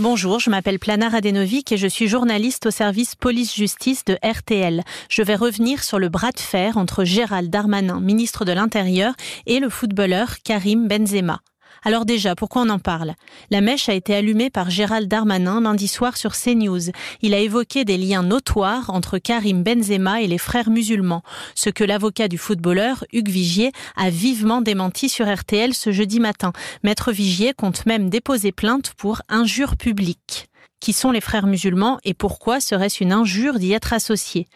Bonjour, je m'appelle Plana Radenovic et je suis journaliste au service police-justice de RTL. Je vais revenir sur le bras de fer entre Gérald Darmanin, ministre de l'Intérieur, et le footballeur Karim Benzema. Alors déjà, pourquoi on en parle? La mèche a été allumée par Gérald Darmanin lundi soir sur CNews. Il a évoqué des liens notoires entre Karim Benzema et les frères musulmans, ce que l'avocat du footballeur, Hugues Vigier, a vivement démenti sur RTL ce jeudi matin. Maître Vigier compte même déposer plainte pour injure publique. Qui sont les frères musulmans et pourquoi serait-ce une injure d'y être associé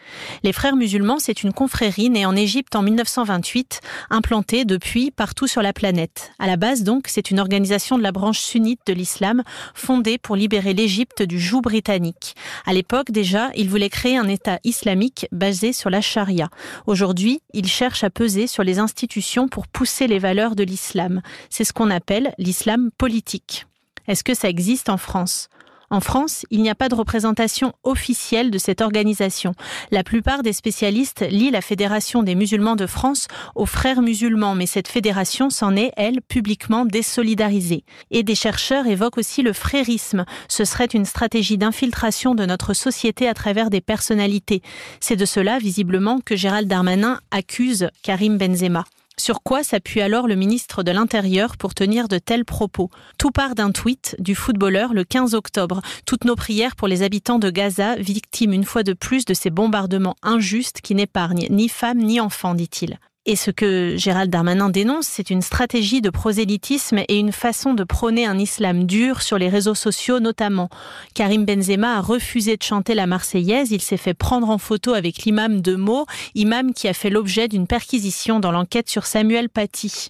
Les frères musulmans, c'est une confrérie née en Égypte en 1928, implantée depuis partout sur la planète. À la base, donc, c'est une organisation de la branche sunnite de l'islam, fondée pour libérer l'Égypte du joug britannique. À l'époque, déjà, ils voulaient créer un État islamique basé sur la charia. Aujourd'hui, ils cherchent à peser sur les institutions pour pousser les valeurs de l'islam. C'est ce qu'on appelle l'islam politique. Est-ce que ça existe en France? En France, il n'y a pas de représentation officielle de cette organisation. La plupart des spécialistes lient la Fédération des musulmans de France aux frères musulmans, mais cette fédération s'en est, elle, publiquement désolidarisée. Et des chercheurs évoquent aussi le frérisme. Ce serait une stratégie d'infiltration de notre société à travers des personnalités. C'est de cela, visiblement, que Gérald Darmanin accuse Karim Benzema. Sur quoi s'appuie alors le ministre de l'Intérieur pour tenir de tels propos? Tout part d'un tweet du footballeur le 15 octobre. Toutes nos prières pour les habitants de Gaza, victimes une fois de plus de ces bombardements injustes qui n'épargnent ni femmes ni enfants, dit-il. Et ce que Gérald Darmanin dénonce, c'est une stratégie de prosélytisme et une façon de prôner un islam dur sur les réseaux sociaux notamment. Karim Benzema a refusé de chanter la Marseillaise, il s'est fait prendre en photo avec l'imam de Meaux, imam qui a fait l'objet d'une perquisition dans l'enquête sur Samuel Paty.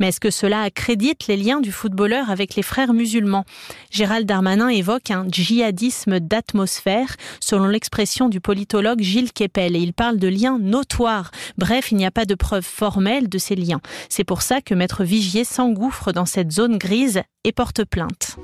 Mais est-ce que cela accrédite les liens du footballeur avec les frères musulmans? Gérald Darmanin évoque un djihadisme d'atmosphère, selon l'expression du politologue Gilles Kepel, et il parle de liens notoires. Bref, il n'y a pas de preuve formelle de ces liens. C'est pour ça que Maître Vigier s'engouffre dans cette zone grise et porte plainte.